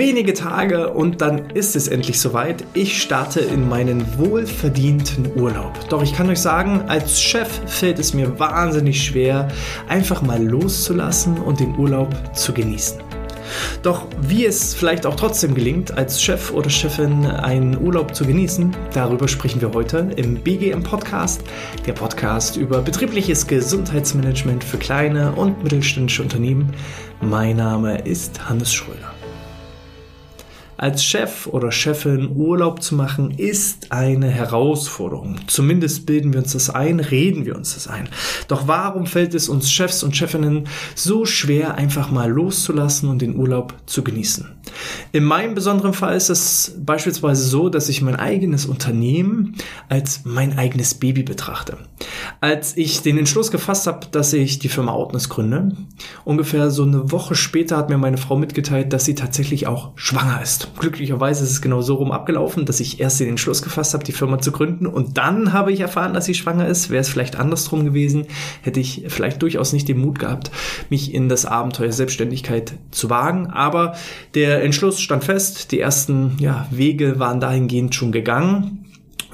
wenige Tage und dann ist es endlich soweit. Ich starte in meinen wohlverdienten Urlaub. Doch ich kann euch sagen, als Chef fällt es mir wahnsinnig schwer, einfach mal loszulassen und den Urlaub zu genießen. Doch wie es vielleicht auch trotzdem gelingt, als Chef oder Chefin einen Urlaub zu genießen, darüber sprechen wir heute im BGM Podcast, der Podcast über betriebliches Gesundheitsmanagement für kleine und mittelständische Unternehmen. Mein Name ist Hannes Schröder als Chef oder Chefin Urlaub zu machen, ist eine Herausforderung. Zumindest bilden wir uns das ein, reden wir uns das ein. Doch warum fällt es uns Chefs und Chefinnen so schwer, einfach mal loszulassen und den Urlaub zu genießen? In meinem besonderen Fall ist es beispielsweise so, dass ich mein eigenes Unternehmen als mein eigenes Baby betrachte. Als ich den Entschluss gefasst habe, dass ich die Firma Outness gründe, ungefähr so eine Woche später hat mir meine Frau mitgeteilt, dass sie tatsächlich auch schwanger ist. Glücklicherweise ist es genau so rum abgelaufen, dass ich erst den Entschluss gefasst habe, die Firma zu gründen und dann habe ich erfahren, dass sie schwanger ist. Wäre es vielleicht andersrum gewesen, hätte ich vielleicht durchaus nicht den Mut gehabt, mich in das Abenteuer Selbstständigkeit zu wagen. Aber der Entschluss stand fest, die ersten ja, Wege waren dahingehend schon gegangen.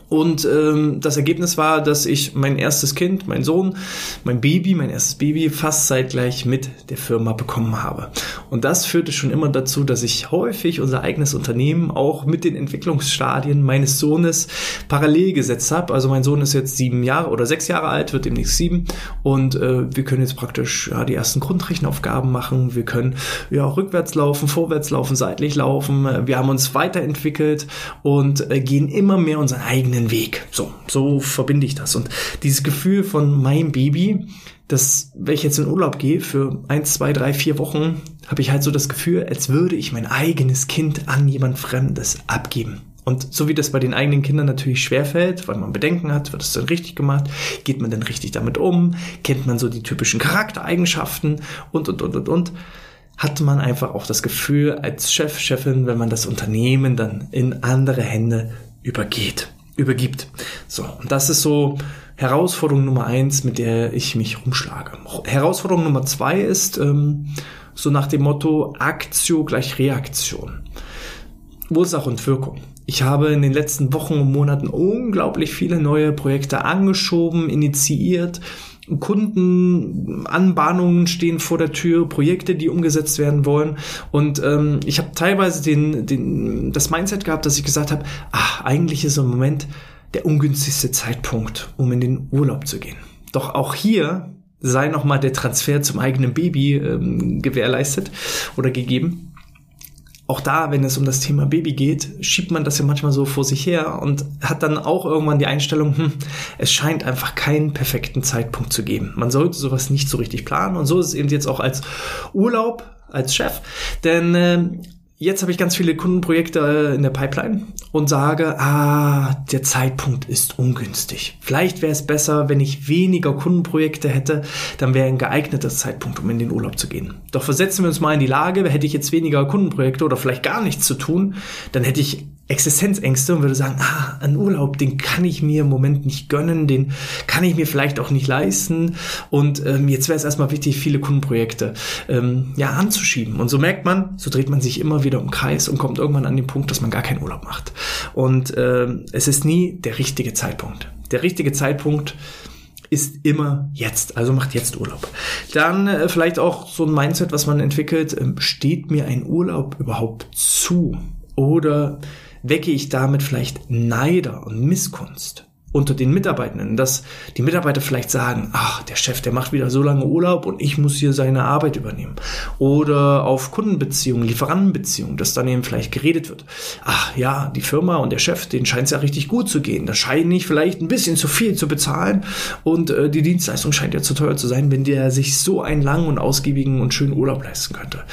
Und ähm, das Ergebnis war, dass ich mein erstes Kind, mein Sohn, mein Baby, mein erstes Baby fast zeitgleich mit der Firma bekommen habe. Und das führte schon immer dazu, dass ich häufig unser eigenes Unternehmen auch mit den Entwicklungsstadien meines Sohnes parallel gesetzt habe. Also mein Sohn ist jetzt sieben Jahre oder sechs Jahre alt, wird demnächst sieben. Und äh, wir können jetzt praktisch ja, die ersten Grundrechenaufgaben machen. Wir können ja rückwärts laufen, vorwärts laufen, seitlich laufen. Wir haben uns weiterentwickelt und äh, gehen immer mehr unseren eigenen eigenen Weg. So, so verbinde ich das. Und dieses Gefühl von meinem Baby, dass, wenn ich jetzt in Urlaub gehe für eins, zwei, drei, vier Wochen, habe ich halt so das Gefühl, als würde ich mein eigenes Kind an jemand Fremdes abgeben. Und so wie das bei den eigenen Kindern natürlich schwerfällt, weil man Bedenken hat, wird es dann richtig gemacht, geht man denn richtig damit um, kennt man so die typischen Charaktereigenschaften und, und, und, und, und, hat man einfach auch das Gefühl als Chef, Chefin, wenn man das Unternehmen dann in andere Hände übergeht übergibt. So, und das ist so Herausforderung Nummer eins, mit der ich mich rumschlage. Herausforderung Nummer zwei ist ähm, so nach dem Motto Aktio gleich Reaktion. Ursache und Wirkung. Ich habe in den letzten Wochen und Monaten unglaublich viele neue Projekte angeschoben, initiiert, Kundenanbahnungen stehen vor der Tür, Projekte, die umgesetzt werden wollen. Und ähm, ich habe teilweise den, den, das Mindset gehabt, dass ich gesagt habe, ach, eigentlich ist im Moment der ungünstigste Zeitpunkt, um in den Urlaub zu gehen. Doch auch hier sei nochmal der Transfer zum eigenen Baby ähm, gewährleistet oder gegeben auch da, wenn es um das Thema Baby geht, schiebt man das ja manchmal so vor sich her und hat dann auch irgendwann die Einstellung, hm, es scheint einfach keinen perfekten Zeitpunkt zu geben. Man sollte sowas nicht so richtig planen und so ist es eben jetzt auch als Urlaub, als Chef, denn äh, Jetzt habe ich ganz viele Kundenprojekte in der Pipeline und sage, ah, der Zeitpunkt ist ungünstig. Vielleicht wäre es besser, wenn ich weniger Kundenprojekte hätte, dann wäre ein geeigneter Zeitpunkt, um in den Urlaub zu gehen. Doch versetzen wir uns mal in die Lage, hätte ich jetzt weniger Kundenprojekte oder vielleicht gar nichts zu tun, dann hätte ich Existenzängste und würde sagen, ah, ein Urlaub, den kann ich mir im Moment nicht gönnen, den kann ich mir vielleicht auch nicht leisten. Und ähm, jetzt wäre es erstmal wichtig, viele Kundenprojekte ähm, ja anzuschieben. Und so merkt man, so dreht man sich immer wieder im Kreis und kommt irgendwann an den Punkt, dass man gar keinen Urlaub macht. Und ähm, es ist nie der richtige Zeitpunkt. Der richtige Zeitpunkt ist immer jetzt, also macht jetzt Urlaub. Dann äh, vielleicht auch so ein Mindset, was man entwickelt, äh, steht mir ein Urlaub überhaupt zu? Oder wecke ich damit vielleicht Neider und Missgunst unter den Mitarbeitenden, dass die Mitarbeiter vielleicht sagen, ach, der Chef, der macht wieder so lange Urlaub und ich muss hier seine Arbeit übernehmen. Oder auf Kundenbeziehungen, Lieferantenbeziehungen, dass dann eben vielleicht geredet wird. Ach ja, die Firma und der Chef, denen scheint es ja richtig gut zu gehen. Da scheint nicht vielleicht ein bisschen zu viel zu bezahlen und äh, die Dienstleistung scheint ja zu teuer zu sein, wenn der sich so einen langen und ausgiebigen und schönen Urlaub leisten könnte.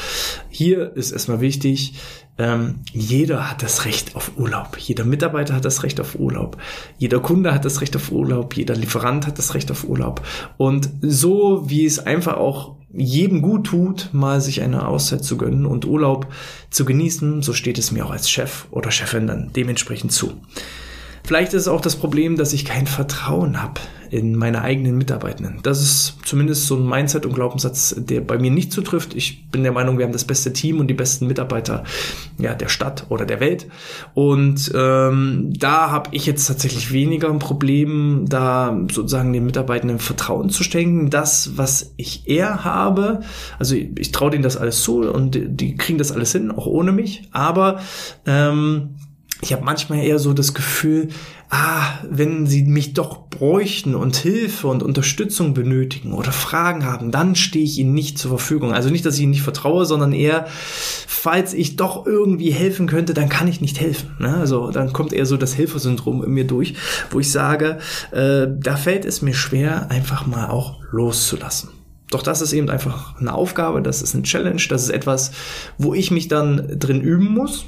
Hier ist erstmal wichtig, ähm, jeder hat das Recht auf Urlaub. Jeder Mitarbeiter hat das Recht auf Urlaub. Jeder Kunde hat das Recht auf Urlaub. Jeder Lieferant hat das Recht auf Urlaub. Und so wie es einfach auch jedem gut tut, mal sich eine Auszeit zu gönnen und Urlaub zu genießen, so steht es mir auch als Chef oder Chefin dann dementsprechend zu. Vielleicht ist es auch das Problem, dass ich kein Vertrauen habe in meine eigenen Mitarbeitenden. Das ist zumindest so ein Mindset und Glaubenssatz, der bei mir nicht zutrifft. Ich bin der Meinung, wir haben das beste Team und die besten Mitarbeiter ja, der Stadt oder der Welt. Und ähm, da habe ich jetzt tatsächlich weniger ein Problem, da sozusagen den Mitarbeitenden Vertrauen zu schenken. Das, was ich eher habe, also ich, ich traue denen das alles zu und die, die kriegen das alles hin, auch ohne mich. Aber ähm, ich habe manchmal eher so das Gefühl, ah, wenn sie mich doch bräuchten und Hilfe und Unterstützung benötigen oder Fragen haben, dann stehe ich ihnen nicht zur Verfügung. Also nicht, dass ich ihnen nicht vertraue, sondern eher, falls ich doch irgendwie helfen könnte, dann kann ich nicht helfen. Ne? Also dann kommt eher so das Helfersyndrom in mir durch, wo ich sage, äh, da fällt es mir schwer, einfach mal auch loszulassen. Doch das ist eben einfach eine Aufgabe, das ist eine Challenge, das ist etwas, wo ich mich dann drin üben muss,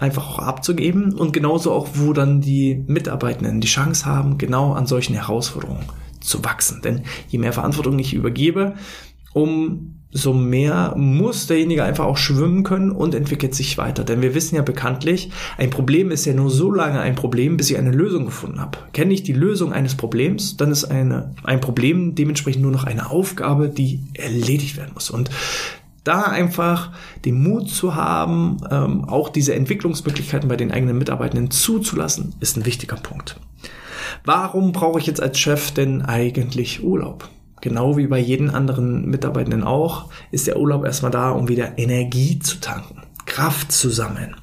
einfach auch abzugeben und genauso auch, wo dann die Mitarbeitenden die Chance haben, genau an solchen Herausforderungen zu wachsen. Denn je mehr Verantwortung ich übergebe, umso mehr muss derjenige einfach auch schwimmen können und entwickelt sich weiter. Denn wir wissen ja bekanntlich, ein Problem ist ja nur so lange ein Problem, bis ich eine Lösung gefunden habe. Kenne ich die Lösung eines Problems, dann ist eine, ein Problem dementsprechend nur noch eine Aufgabe, die erledigt werden muss. Und da einfach den Mut zu haben, ähm, auch diese Entwicklungsmöglichkeiten bei den eigenen Mitarbeitenden zuzulassen, ist ein wichtiger Punkt. Warum brauche ich jetzt als Chef denn eigentlich Urlaub? Genau wie bei jedem anderen Mitarbeitenden auch, ist der Urlaub erstmal da, um wieder Energie zu tanken. Kraft zu sammeln,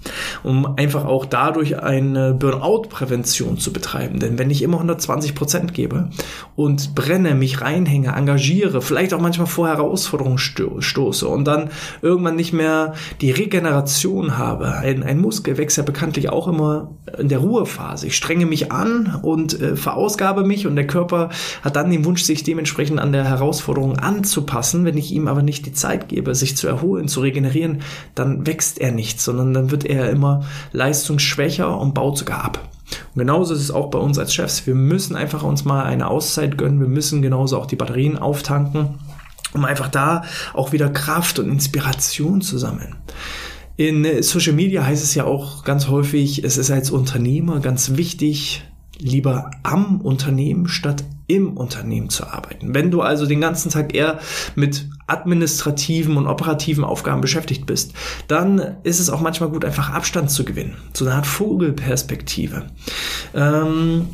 um einfach auch dadurch eine Burnout-Prävention zu betreiben. Denn wenn ich immer 120 Prozent gebe und brenne, mich reinhänge, engagiere, vielleicht auch manchmal vor Herausforderungen stoße und dann irgendwann nicht mehr die Regeneration habe, ein, ein Muskel wächst ja bekanntlich auch immer in der Ruhephase. Ich strenge mich an und äh, verausgabe mich und der Körper hat dann den Wunsch, sich dementsprechend an der Herausforderung anzupassen. Wenn ich ihm aber nicht die Zeit gebe, sich zu erholen, zu regenerieren, dann wächst wächst er nicht, sondern dann wird er immer leistungsschwächer und baut sogar ab. Und genauso ist es auch bei uns als Chefs. Wir müssen einfach uns mal eine Auszeit gönnen. Wir müssen genauso auch die Batterien auftanken, um einfach da auch wieder Kraft und Inspiration zu sammeln. In Social Media heißt es ja auch ganz häufig, es ist als Unternehmer ganz wichtig, lieber am Unternehmen statt im Unternehmen zu arbeiten. Wenn du also den ganzen Tag eher mit administrativen und operativen Aufgaben beschäftigt bist, dann ist es auch manchmal gut, einfach Abstand zu gewinnen. So eine Art Vogelperspektive. Ähm,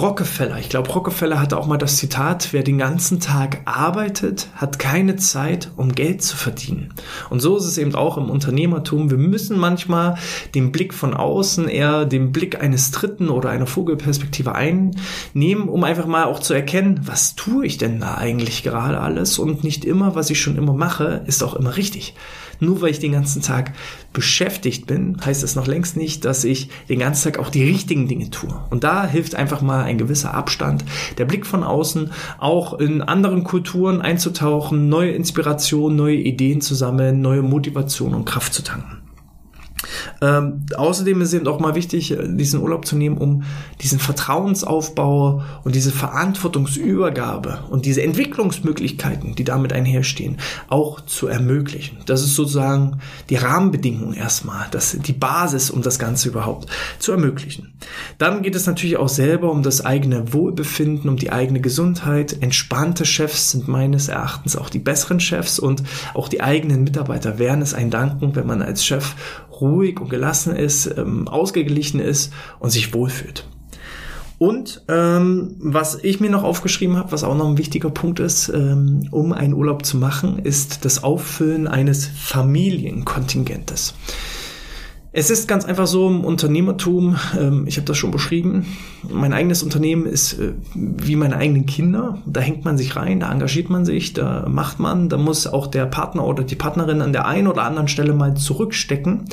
Rockefeller. Ich glaube, Rockefeller hatte auch mal das Zitat, wer den ganzen Tag arbeitet, hat keine Zeit, um Geld zu verdienen. Und so ist es eben auch im Unternehmertum. Wir müssen manchmal den Blick von außen eher den Blick eines Dritten oder einer Vogelperspektive einnehmen, um einfach mal auch zu erkennen, was tue ich denn da eigentlich gerade alles und nicht immer, was ich schon immer mache, ist auch immer richtig. Nur weil ich den ganzen Tag beschäftigt bin, heißt das noch längst nicht, dass ich den ganzen Tag auch die richtigen Dinge tue. Und da hilft einfach mal ein gewisser Abstand, der Blick von außen, auch in anderen Kulturen einzutauchen, neue Inspirationen, neue Ideen zu sammeln, neue Motivation und Kraft zu tanken. Ähm, außerdem ist es eben auch mal wichtig, äh, diesen Urlaub zu nehmen, um diesen Vertrauensaufbau und diese Verantwortungsübergabe und diese Entwicklungsmöglichkeiten, die damit einherstehen, auch zu ermöglichen. Das ist sozusagen die Rahmenbedingung erstmal, das, die Basis, um das Ganze überhaupt zu ermöglichen. Dann geht es natürlich auch selber um das eigene Wohlbefinden, um die eigene Gesundheit. Entspannte Chefs sind meines Erachtens auch die besseren Chefs und auch die eigenen Mitarbeiter wären es ein Danken, wenn man als Chef ruhig und gelassen ist, ähm, ausgeglichen ist und sich wohlfühlt. Und ähm, was ich mir noch aufgeschrieben habe, was auch noch ein wichtiger Punkt ist, ähm, um einen Urlaub zu machen, ist das Auffüllen eines Familienkontingentes. Es ist ganz einfach so im Unternehmertum, ähm, ich habe das schon beschrieben, mein eigenes Unternehmen ist äh, wie meine eigenen Kinder. Da hängt man sich rein, da engagiert man sich, da macht man, da muss auch der Partner oder die Partnerin an der einen oder anderen Stelle mal zurückstecken.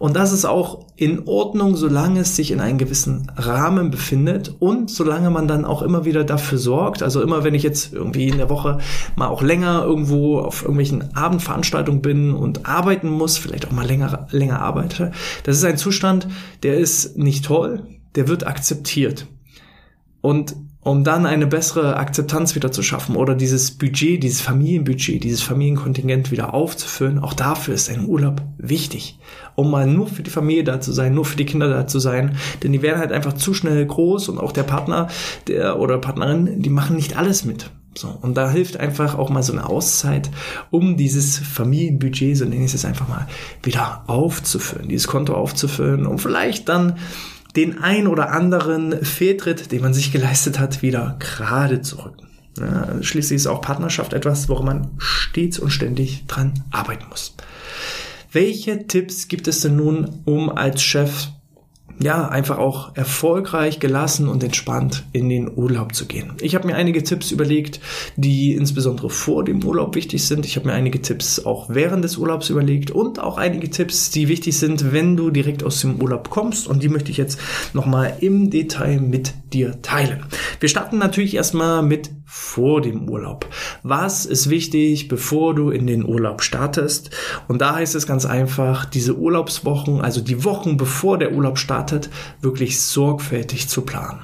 Und das ist auch in Ordnung, solange es sich in einem gewissen Rahmen befindet und solange man dann auch immer wieder dafür sorgt. Also immer, wenn ich jetzt irgendwie in der Woche mal auch länger irgendwo auf irgendwelchen Abendveranstaltungen bin und arbeiten muss, vielleicht auch mal länger, länger arbeite. Das ist ein Zustand, der ist nicht toll, der wird akzeptiert. Und um dann eine bessere Akzeptanz wieder zu schaffen oder dieses Budget, dieses Familienbudget, dieses Familienkontingent wieder aufzufüllen, auch dafür ist ein Urlaub wichtig, um mal nur für die Familie da zu sein, nur für die Kinder da zu sein, denn die werden halt einfach zu schnell groß und auch der Partner, der oder Partnerin, die machen nicht alles mit. So, und da hilft einfach auch mal so eine Auszeit, um dieses Familienbudget, so nenne ich es einfach mal, wieder aufzufüllen, dieses Konto aufzufüllen, um vielleicht dann den ein oder anderen Fehltritt, den man sich geleistet hat, wieder gerade zu rücken. Ja, schließlich ist auch Partnerschaft etwas, woran man stets und ständig dran arbeiten muss. Welche Tipps gibt es denn nun, um als Chef ja, einfach auch erfolgreich, gelassen und entspannt in den Urlaub zu gehen. Ich habe mir einige Tipps überlegt, die insbesondere vor dem Urlaub wichtig sind. Ich habe mir einige Tipps auch während des Urlaubs überlegt und auch einige Tipps, die wichtig sind, wenn du direkt aus dem Urlaub kommst. Und die möchte ich jetzt nochmal im Detail mit dir teilen. Wir starten natürlich erstmal mit vor dem Urlaub. Was ist wichtig, bevor du in den Urlaub startest? Und da heißt es ganz einfach, diese Urlaubswochen, also die Wochen bevor der Urlaub startet, wirklich sorgfältig zu planen.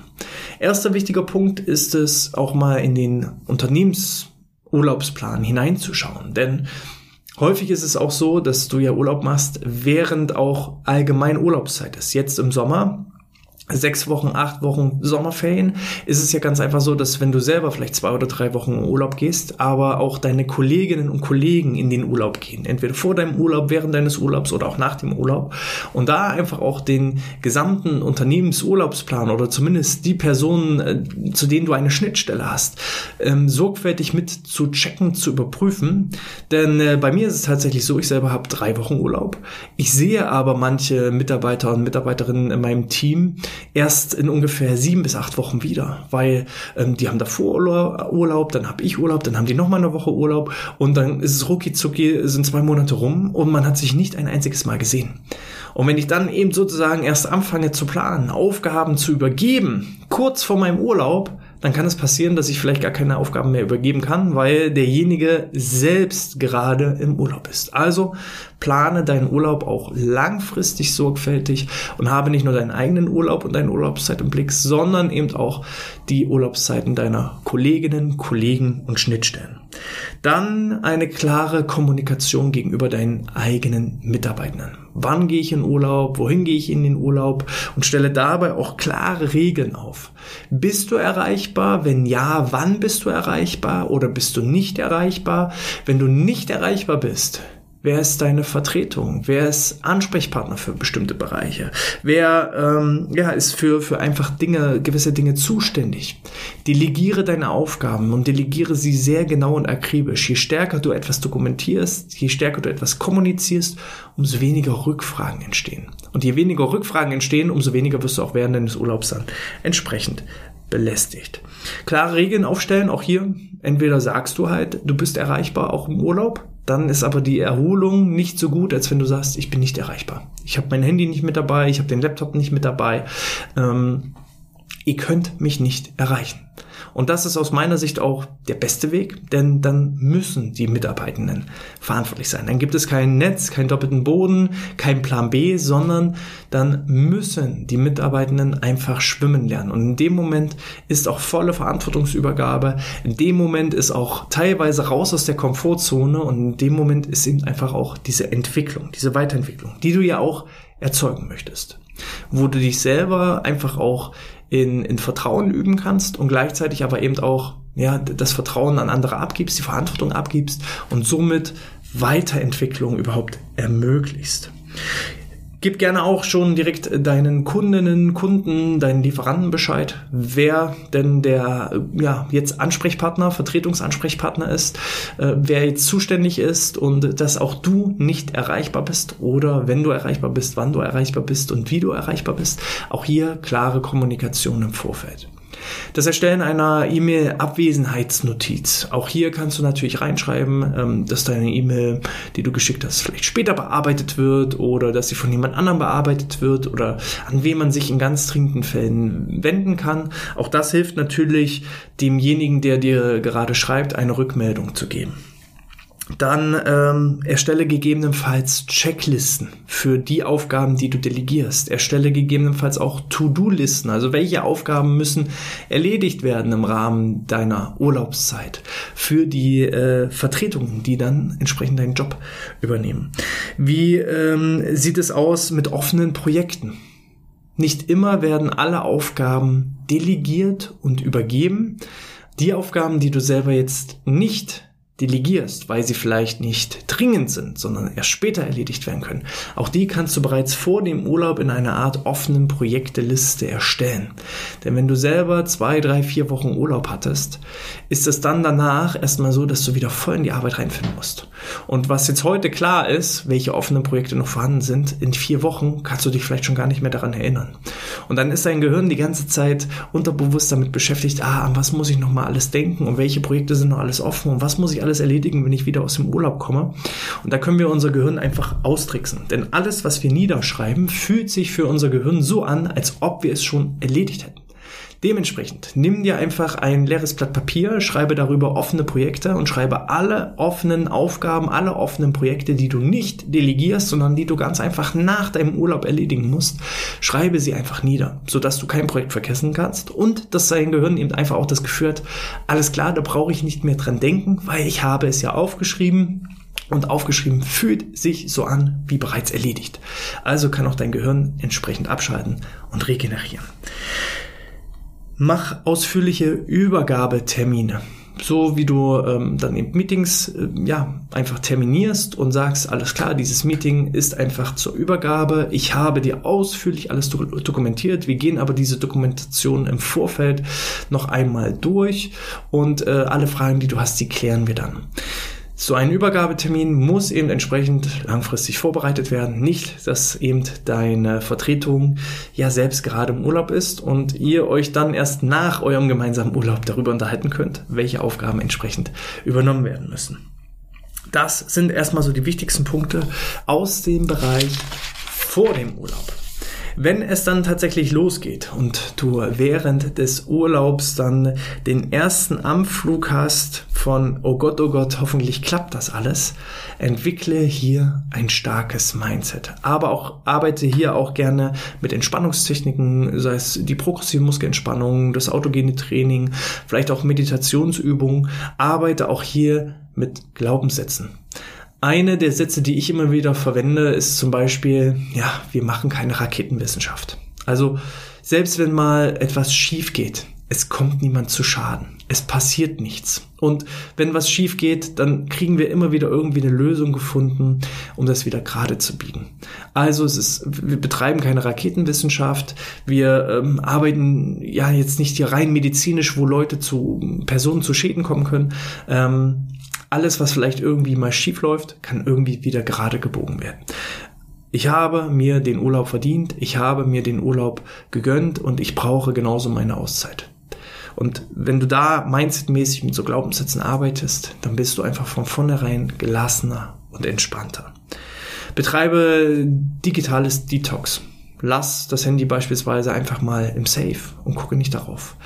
Erster wichtiger Punkt ist es, auch mal in den Unternehmensurlaubsplan hineinzuschauen. Denn Häufig ist es auch so, dass du ja Urlaub machst, während auch allgemein Urlaubszeit ist. Jetzt im Sommer sechs Wochen, acht Wochen Sommerferien, ist es ja ganz einfach so, dass wenn du selber vielleicht zwei oder drei Wochen in Urlaub gehst, aber auch deine Kolleginnen und Kollegen in den Urlaub gehen, entweder vor deinem Urlaub, während deines Urlaubs oder auch nach dem Urlaub. Und da einfach auch den gesamten Unternehmensurlaubsplan oder zumindest die Personen, äh, zu denen du eine Schnittstelle hast, ähm, sorgfältig mit zu checken, zu überprüfen, denn äh, bei mir ist es tatsächlich so, ich selber habe drei Wochen Urlaub. Ich sehe aber manche Mitarbeiter und Mitarbeiterinnen in meinem Team, erst in ungefähr sieben bis acht Wochen wieder, weil ähm, die haben davor Urlaub, dann habe ich Urlaub, dann haben die noch mal eine Woche Urlaub und dann ist es rucki zucki, sind zwei Monate rum und man hat sich nicht ein einziges Mal gesehen. Und wenn ich dann eben sozusagen erst anfange zu planen, Aufgaben zu übergeben, kurz vor meinem Urlaub, dann kann es passieren, dass ich vielleicht gar keine Aufgaben mehr übergeben kann, weil derjenige selbst gerade im Urlaub ist. Also plane deinen Urlaub auch langfristig sorgfältig und habe nicht nur deinen eigenen Urlaub und deine Urlaubszeit im Blick, sondern eben auch die Urlaubszeiten deiner Kolleginnen, Kollegen und Schnittstellen. Dann eine klare Kommunikation gegenüber deinen eigenen Mitarbeitenden. Wann gehe ich in Urlaub? Wohin gehe ich in den Urlaub? Und stelle dabei auch klare Regeln auf. Bist du erreichbar? Wenn ja, wann bist du erreichbar? Oder bist du nicht erreichbar? Wenn du nicht erreichbar bist, Wer ist deine Vertretung? Wer ist Ansprechpartner für bestimmte Bereiche? Wer ähm, ja, ist für, für einfach Dinge, gewisse Dinge zuständig? Delegiere deine Aufgaben und delegiere sie sehr genau und akribisch. Je stärker du etwas dokumentierst, je stärker du etwas kommunizierst, umso weniger Rückfragen entstehen. Und je weniger Rückfragen entstehen, umso weniger wirst du auch während deines Urlaubs dann entsprechend belästigt. Klare Regeln aufstellen, auch hier. Entweder sagst du halt, du bist erreichbar, auch im Urlaub, dann ist aber die Erholung nicht so gut, als wenn du sagst, ich bin nicht erreichbar. Ich habe mein Handy nicht mit dabei, ich habe den Laptop nicht mit dabei. Ähm, ihr könnt mich nicht erreichen. Und das ist aus meiner Sicht auch der beste Weg, denn dann müssen die Mitarbeitenden verantwortlich sein. Dann gibt es kein Netz, keinen doppelten Boden, kein Plan B, sondern dann müssen die Mitarbeitenden einfach schwimmen lernen. Und in dem Moment ist auch volle Verantwortungsübergabe. In dem Moment ist auch teilweise raus aus der Komfortzone und in dem Moment ist eben einfach auch diese Entwicklung, diese Weiterentwicklung, die du ja auch erzeugen möchtest. Wo du dich selber einfach auch in, in Vertrauen üben kannst und gleichzeitig aber eben auch ja, das Vertrauen an andere abgibst, die Verantwortung abgibst und somit Weiterentwicklung überhaupt ermöglichst. Gib gerne auch schon direkt deinen Kundinnen, Kunden, deinen Lieferanten Bescheid, wer denn der ja, jetzt Ansprechpartner, Vertretungsansprechpartner ist, äh, wer jetzt zuständig ist und dass auch du nicht erreichbar bist oder wenn du erreichbar bist, wann du erreichbar bist und wie du erreichbar bist. Auch hier klare Kommunikation im Vorfeld. Das Erstellen einer E-Mail-Abwesenheitsnotiz. Auch hier kannst du natürlich reinschreiben, ähm, dass deine E-Mail, die du geschickt hast, vielleicht später bearbeitet wird oder dass sie von jemand anderem bearbeitet wird oder an wen man sich in ganz dringenden Fällen wenden kann. Auch das hilft natürlich demjenigen, der dir gerade schreibt, eine Rückmeldung zu geben. Dann ähm, erstelle gegebenenfalls Checklisten für die Aufgaben, die du delegierst. Erstelle gegebenenfalls auch To-Do-Listen, also welche Aufgaben müssen erledigt werden im Rahmen deiner Urlaubszeit für die äh, Vertretungen, die dann entsprechend deinen Job übernehmen. Wie ähm, sieht es aus mit offenen Projekten? Nicht immer werden alle Aufgaben delegiert und übergeben. Die Aufgaben, die du selber jetzt nicht delegierst, weil sie vielleicht nicht dringend sind, sondern erst später erledigt werden können. Auch die kannst du bereits vor dem Urlaub in einer Art offenen Projekteliste erstellen. Denn wenn du selber zwei, drei, vier Wochen Urlaub hattest, ist es dann danach erstmal so, dass du wieder voll in die Arbeit reinfinden musst. Und was jetzt heute klar ist, welche offenen Projekte noch vorhanden sind, in vier Wochen kannst du dich vielleicht schon gar nicht mehr daran erinnern. Und dann ist dein Gehirn die ganze Zeit unterbewusst damit beschäftigt, ah, an was muss ich noch mal alles denken und welche Projekte sind noch alles offen und was muss ich alles erledigen, wenn ich wieder aus dem Urlaub komme. Und da können wir unser Gehirn einfach austricksen. Denn alles, was wir niederschreiben, fühlt sich für unser Gehirn so an, als ob wir es schon erledigt hätten. Dementsprechend nimm dir einfach ein leeres Blatt Papier, schreibe darüber offene Projekte und schreibe alle offenen Aufgaben, alle offenen Projekte, die du nicht delegierst, sondern die du ganz einfach nach deinem Urlaub erledigen musst, schreibe sie einfach nieder, sodass du kein Projekt vergessen kannst und dass dein Gehirn eben einfach auch das Gefühl hat, alles klar, da brauche ich nicht mehr dran denken, weil ich habe es ja aufgeschrieben und aufgeschrieben fühlt sich so an wie bereits erledigt. Also kann auch dein Gehirn entsprechend abschalten und regenerieren. Mach ausführliche Übergabetermine. So wie du ähm, dann eben Meetings äh, ja einfach terminierst und sagst, alles klar, dieses Meeting ist einfach zur Übergabe. Ich habe dir ausführlich alles do dokumentiert. Wir gehen aber diese Dokumentation im Vorfeld noch einmal durch und äh, alle Fragen, die du hast, die klären wir dann. So ein Übergabetermin muss eben entsprechend langfristig vorbereitet werden. Nicht, dass eben deine Vertretung ja selbst gerade im Urlaub ist und ihr euch dann erst nach eurem gemeinsamen Urlaub darüber unterhalten könnt, welche Aufgaben entsprechend übernommen werden müssen. Das sind erstmal so die wichtigsten Punkte aus dem Bereich vor dem Urlaub. Wenn es dann tatsächlich losgeht und du während des Urlaubs dann den ersten Anflug hast von, oh Gott, oh Gott, hoffentlich klappt das alles, entwickle hier ein starkes Mindset. Aber auch arbeite hier auch gerne mit Entspannungstechniken, sei es die progressive Muskelentspannung, das autogene Training, vielleicht auch Meditationsübungen. Arbeite auch hier mit Glaubenssätzen. Eine der Sätze, die ich immer wieder verwende, ist zum Beispiel, ja, wir machen keine Raketenwissenschaft. Also selbst wenn mal etwas schief geht, es kommt niemand zu Schaden. Es passiert nichts. Und wenn was schief geht, dann kriegen wir immer wieder irgendwie eine Lösung gefunden, um das wieder gerade zu biegen. Also es ist, wir betreiben keine Raketenwissenschaft. Wir ähm, arbeiten ja jetzt nicht hier rein medizinisch, wo Leute zu Personen zu Schäden kommen können. Ähm, alles, was vielleicht irgendwie mal schief läuft, kann irgendwie wieder gerade gebogen werden. Ich habe mir den Urlaub verdient, ich habe mir den Urlaub gegönnt und ich brauche genauso meine Auszeit. Und wenn du da mindsetmäßig mit so Glaubenssätzen arbeitest, dann bist du einfach von vornherein gelassener und entspannter. Betreibe digitales Detox. Lass das Handy beispielsweise einfach mal im Safe und gucke nicht darauf.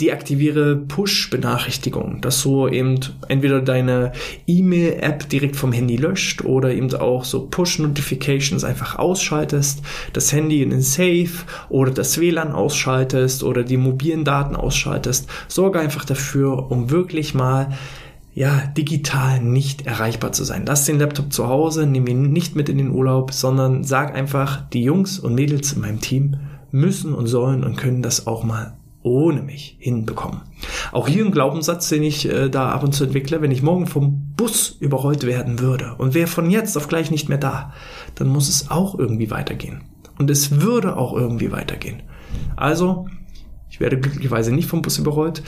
Deaktiviere Push-Benachrichtigungen, dass so eben entweder deine E-Mail-App direkt vom Handy löscht oder eben auch so Push-Notifications einfach ausschaltest, das Handy in den Safe oder das WLAN ausschaltest oder die mobilen Daten ausschaltest. Sorge einfach dafür, um wirklich mal ja, digital nicht erreichbar zu sein. Lass den Laptop zu Hause, nimm ihn nicht mit in den Urlaub, sondern sag einfach, die Jungs und Mädels in meinem Team müssen und sollen und können das auch mal ohne mich hinbekommen. Auch hier ein Glaubenssatz, den ich äh, da ab und zu entwickle, wenn ich morgen vom Bus überrollt werden würde und wäre von jetzt auf gleich nicht mehr da, dann muss es auch irgendwie weitergehen. Und es würde auch irgendwie weitergehen. Also, ich werde glücklicherweise nicht vom Bus überrollt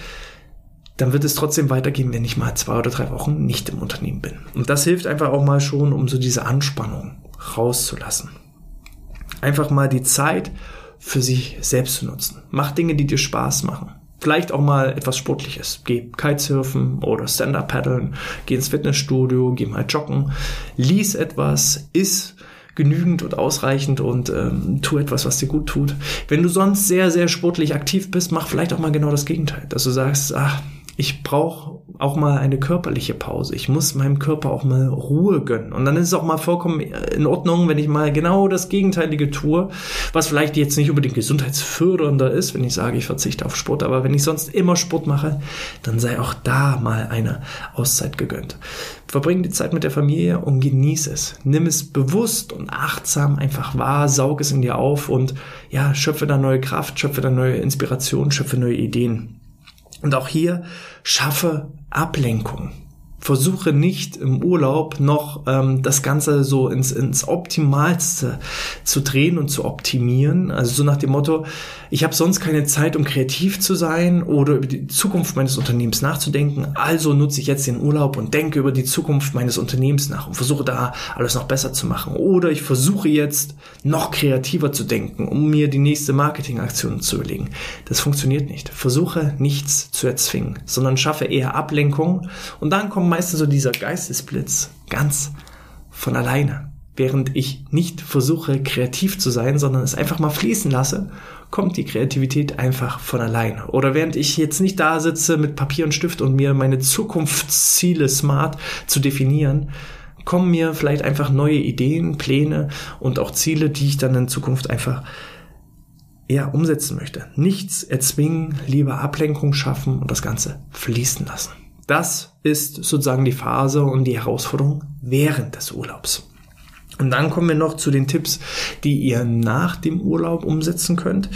dann wird es trotzdem weitergehen, wenn ich mal zwei oder drei Wochen nicht im Unternehmen bin. Und das hilft einfach auch mal schon, um so diese Anspannung rauszulassen. Einfach mal die Zeit für sich selbst zu nutzen. Mach Dinge, die dir Spaß machen. Vielleicht auch mal etwas Sportliches. Geh Kitesurfen oder Stand-Up paddeln. Geh ins Fitnessstudio, geh mal joggen. Lies etwas, iss genügend und ausreichend und ähm, tu etwas, was dir gut tut. Wenn du sonst sehr, sehr sportlich aktiv bist, mach vielleicht auch mal genau das Gegenteil. Dass du sagst, ach, ich brauche auch mal eine körperliche Pause. Ich muss meinem Körper auch mal Ruhe gönnen. Und dann ist es auch mal vollkommen in Ordnung, wenn ich mal genau das Gegenteilige tue, was vielleicht jetzt nicht unbedingt gesundheitsfördernder ist, wenn ich sage, ich verzichte auf Sport. Aber wenn ich sonst immer Sport mache, dann sei auch da mal eine Auszeit gegönnt. Verbring die Zeit mit der Familie und genieße es. Nimm es bewusst und achtsam einfach wahr, saug es in dir auf und ja, schöpfe da neue Kraft, schöpfe da neue Inspiration, schöpfe neue Ideen. Und auch hier schaffe Ablenkung versuche nicht im Urlaub noch ähm, das Ganze so ins, ins Optimalste zu drehen und zu optimieren. Also so nach dem Motto, ich habe sonst keine Zeit, um kreativ zu sein oder über die Zukunft meines Unternehmens nachzudenken. Also nutze ich jetzt den Urlaub und denke über die Zukunft meines Unternehmens nach und versuche da alles noch besser zu machen. Oder ich versuche jetzt noch kreativer zu denken, um mir die nächste Marketingaktion zu überlegen. Das funktioniert nicht. Versuche nichts zu erzwingen, sondern schaffe eher Ablenkung und dann kommen meistens so dieser Geistesblitz ganz von alleine. Während ich nicht versuche, kreativ zu sein, sondern es einfach mal fließen lasse, kommt die Kreativität einfach von alleine. Oder während ich jetzt nicht da sitze mit Papier und Stift und mir meine Zukunftsziele smart zu definieren, kommen mir vielleicht einfach neue Ideen, Pläne und auch Ziele, die ich dann in Zukunft einfach eher umsetzen möchte. Nichts erzwingen, lieber Ablenkung schaffen und das Ganze fließen lassen. Das ist sozusagen die Phase und die Herausforderung während des Urlaubs. Und dann kommen wir noch zu den Tipps, die ihr nach dem Urlaub umsetzen könnt.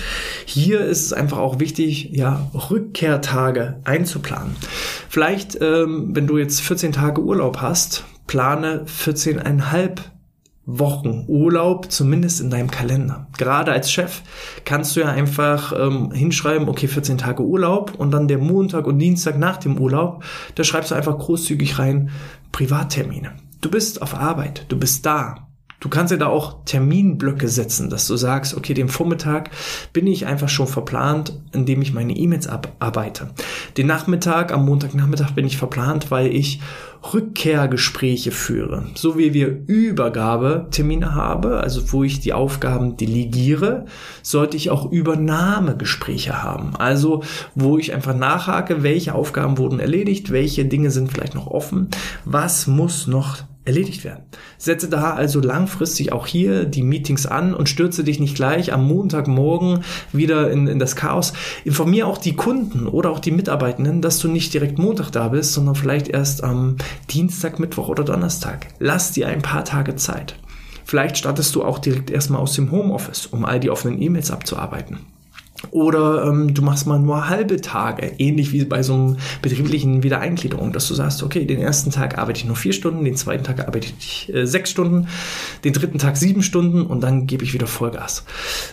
Hier ist es einfach auch wichtig, ja, Rückkehrtage einzuplanen. Vielleicht, ähm, wenn du jetzt 14 Tage Urlaub hast, plane 14,5 Wochen Urlaub zumindest in deinem Kalender. Gerade als Chef kannst du ja einfach ähm, hinschreiben, okay, 14 Tage Urlaub und dann der Montag und Dienstag nach dem Urlaub, da schreibst du einfach großzügig rein Privattermine. Du bist auf Arbeit, du bist da, Du kannst ja da auch Terminblöcke setzen, dass du sagst, okay, den Vormittag bin ich einfach schon verplant, indem ich meine E-Mails abarbeite. Den Nachmittag, am Montagnachmittag bin ich verplant, weil ich Rückkehrgespräche führe. So wie wir Übergabetermine habe, also wo ich die Aufgaben delegiere, sollte ich auch Übernahmegespräche haben. Also wo ich einfach nachhake, welche Aufgaben wurden erledigt, welche Dinge sind vielleicht noch offen, was muss noch erledigt werden. Setze da also langfristig auch hier die Meetings an und stürze dich nicht gleich am Montagmorgen wieder in, in das Chaos. Informiere auch die Kunden oder auch die Mitarbeitenden, dass du nicht direkt Montag da bist, sondern vielleicht erst am Dienstag, Mittwoch oder Donnerstag. Lass dir ein paar Tage Zeit. Vielleicht startest du auch direkt erstmal aus dem Homeoffice, um all die offenen E-Mails abzuarbeiten. Oder ähm, du machst mal nur halbe Tage, ähnlich wie bei so einem betrieblichen Wiedereingliederung, dass du sagst, okay, den ersten Tag arbeite ich nur vier Stunden, den zweiten Tag arbeite ich äh, sechs Stunden, den dritten Tag sieben Stunden und dann gebe ich wieder Vollgas.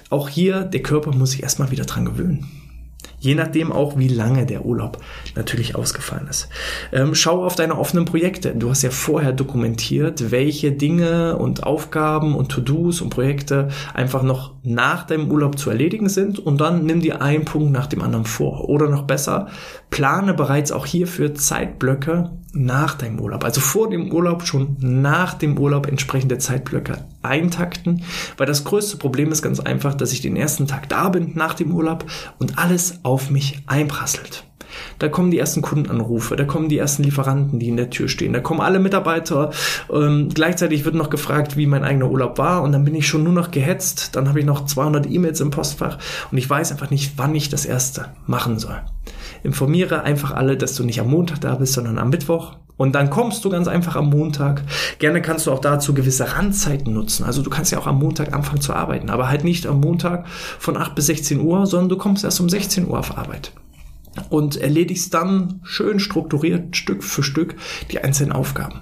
Auch hier, der Körper muss sich erstmal wieder dran gewöhnen. Je nachdem auch, wie lange der Urlaub natürlich ausgefallen ist. Ähm, schau auf deine offenen Projekte. Du hast ja vorher dokumentiert, welche Dinge und Aufgaben und To-Dos und Projekte einfach noch nach deinem Urlaub zu erledigen sind und dann nimm dir einen Punkt nach dem anderen vor. Oder noch besser, plane bereits auch hierfür Zeitblöcke nach deinem Urlaub. Also vor dem Urlaub schon nach dem Urlaub entsprechende Zeitblöcke eintakten, weil das größte Problem ist ganz einfach, dass ich den ersten Tag da bin nach dem Urlaub und alles auf mich einprasselt. Da kommen die ersten Kundenanrufe, da kommen die ersten Lieferanten, die in der Tür stehen, da kommen alle Mitarbeiter. Ähm, gleichzeitig wird noch gefragt, wie mein eigener Urlaub war und dann bin ich schon nur noch gehetzt. Dann habe ich noch 200 E-Mails im Postfach und ich weiß einfach nicht, wann ich das erste machen soll. Informiere einfach alle, dass du nicht am Montag da bist, sondern am Mittwoch und dann kommst du ganz einfach am Montag. Gerne kannst du auch dazu gewisse Randzeiten nutzen. Also du kannst ja auch am Montag anfangen zu arbeiten, aber halt nicht am Montag von 8 bis 16 Uhr, sondern du kommst erst um 16 Uhr auf Arbeit. Und erledigst dann schön strukturiert Stück für Stück die einzelnen Aufgaben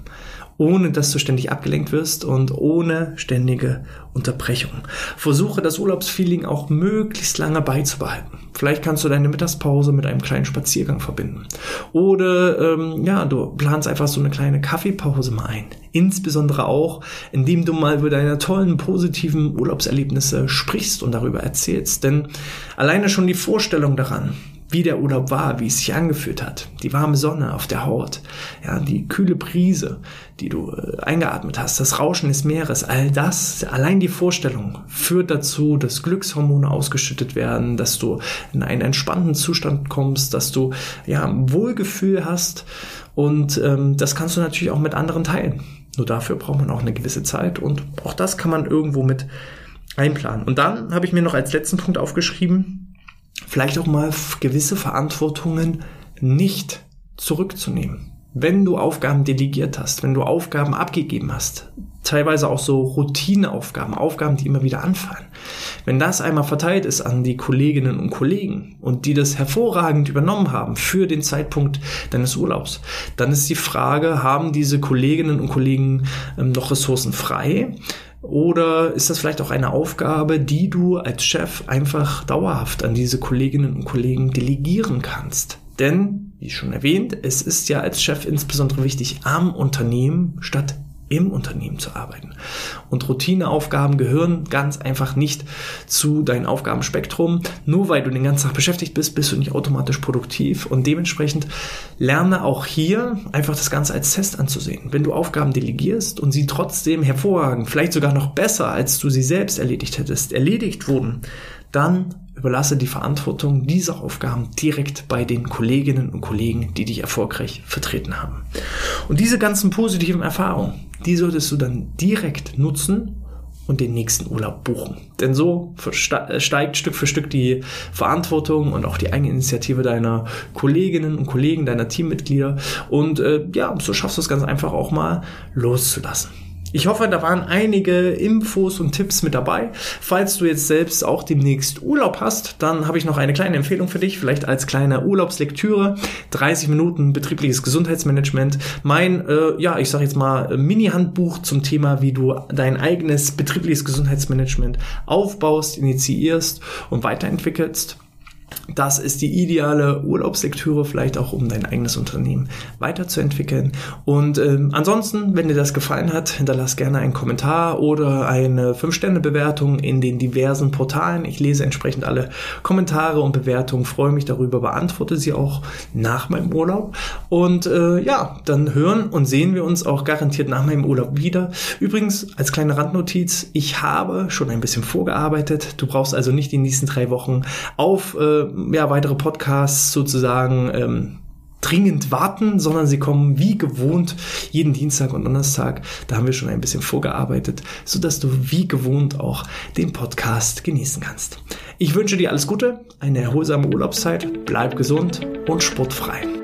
ohne dass du ständig abgelenkt wirst und ohne ständige Unterbrechung. Versuche das Urlaubsfeeling auch möglichst lange beizubehalten. Vielleicht kannst du deine Mittagspause mit einem kleinen Spaziergang verbinden. Oder ähm, ja, du planst einfach so eine kleine Kaffeepause mal ein. Insbesondere auch, indem du mal über deine tollen, positiven Urlaubserlebnisse sprichst und darüber erzählst. Denn alleine schon die Vorstellung daran, wie der Urlaub war, wie es sich angefühlt hat, die warme Sonne auf der Haut, ja, die kühle Brise, die du äh, eingeatmet hast, das Rauschen des Meeres, all das, allein die Vorstellung führt dazu, dass Glückshormone ausgeschüttet werden, dass du in einen entspannten Zustand kommst, dass du ja Wohlgefühl hast und ähm, das kannst du natürlich auch mit anderen teilen. Nur dafür braucht man auch eine gewisse Zeit und auch das kann man irgendwo mit einplanen. Und dann habe ich mir noch als letzten Punkt aufgeschrieben, vielleicht auch mal gewisse Verantwortungen nicht zurückzunehmen. Wenn du Aufgaben delegiert hast, wenn du Aufgaben abgegeben hast, teilweise auch so Routineaufgaben, Aufgaben, die immer wieder anfallen. Wenn das einmal verteilt ist an die Kolleginnen und Kollegen und die das hervorragend übernommen haben für den Zeitpunkt deines Urlaubs, dann ist die Frage, haben diese Kolleginnen und Kollegen ähm, noch Ressourcen frei? Oder ist das vielleicht auch eine Aufgabe, die du als Chef einfach dauerhaft an diese Kolleginnen und Kollegen delegieren kannst? Denn, wie schon erwähnt, es ist ja als Chef insbesondere wichtig, am Unternehmen statt im Unternehmen zu arbeiten. Und Routineaufgaben gehören ganz einfach nicht zu deinem Aufgabenspektrum. Nur weil du den ganzen Tag beschäftigt bist, bist du nicht automatisch produktiv. Und dementsprechend lerne auch hier einfach das Ganze als Test anzusehen. Wenn du Aufgaben delegierst und sie trotzdem hervorragend, vielleicht sogar noch besser, als du sie selbst erledigt hättest, erledigt wurden, dann überlasse die Verantwortung dieser Aufgaben direkt bei den Kolleginnen und Kollegen, die dich erfolgreich vertreten haben. Und diese ganzen positiven Erfahrungen, die solltest du dann direkt nutzen und den nächsten Urlaub buchen. Denn so steigt Stück für Stück die Verantwortung und auch die Eigeninitiative deiner Kolleginnen und Kollegen, deiner Teammitglieder. Und äh, ja, so schaffst du es ganz einfach auch mal loszulassen. Ich hoffe, da waren einige Infos und Tipps mit dabei. Falls du jetzt selbst auch demnächst Urlaub hast, dann habe ich noch eine kleine Empfehlung für dich, vielleicht als kleine Urlaubslektüre. 30 Minuten betriebliches Gesundheitsmanagement. Mein, äh, ja, ich sage jetzt mal, Mini-Handbuch zum Thema, wie du dein eigenes betriebliches Gesundheitsmanagement aufbaust, initiierst und weiterentwickelst. Das ist die ideale Urlaubslektüre, vielleicht auch um dein eigenes Unternehmen weiterzuentwickeln. Und ähm, ansonsten, wenn dir das gefallen hat, hinterlass gerne einen Kommentar oder eine 5-Sterne-Bewertung in den diversen Portalen. Ich lese entsprechend alle Kommentare und Bewertungen, freue mich darüber, beantworte sie auch nach meinem Urlaub. Und äh, ja, dann hören und sehen wir uns auch garantiert nach meinem Urlaub wieder. Übrigens, als kleine Randnotiz, ich habe schon ein bisschen vorgearbeitet. Du brauchst also nicht die nächsten drei Wochen auf äh, ja, weitere Podcasts sozusagen ähm, dringend warten, sondern sie kommen wie gewohnt jeden Dienstag und Donnerstag. Da haben wir schon ein bisschen vorgearbeitet, sodass du wie gewohnt auch den Podcast genießen kannst. Ich wünsche dir alles Gute, eine erholsame Urlaubszeit, bleib gesund und sportfrei.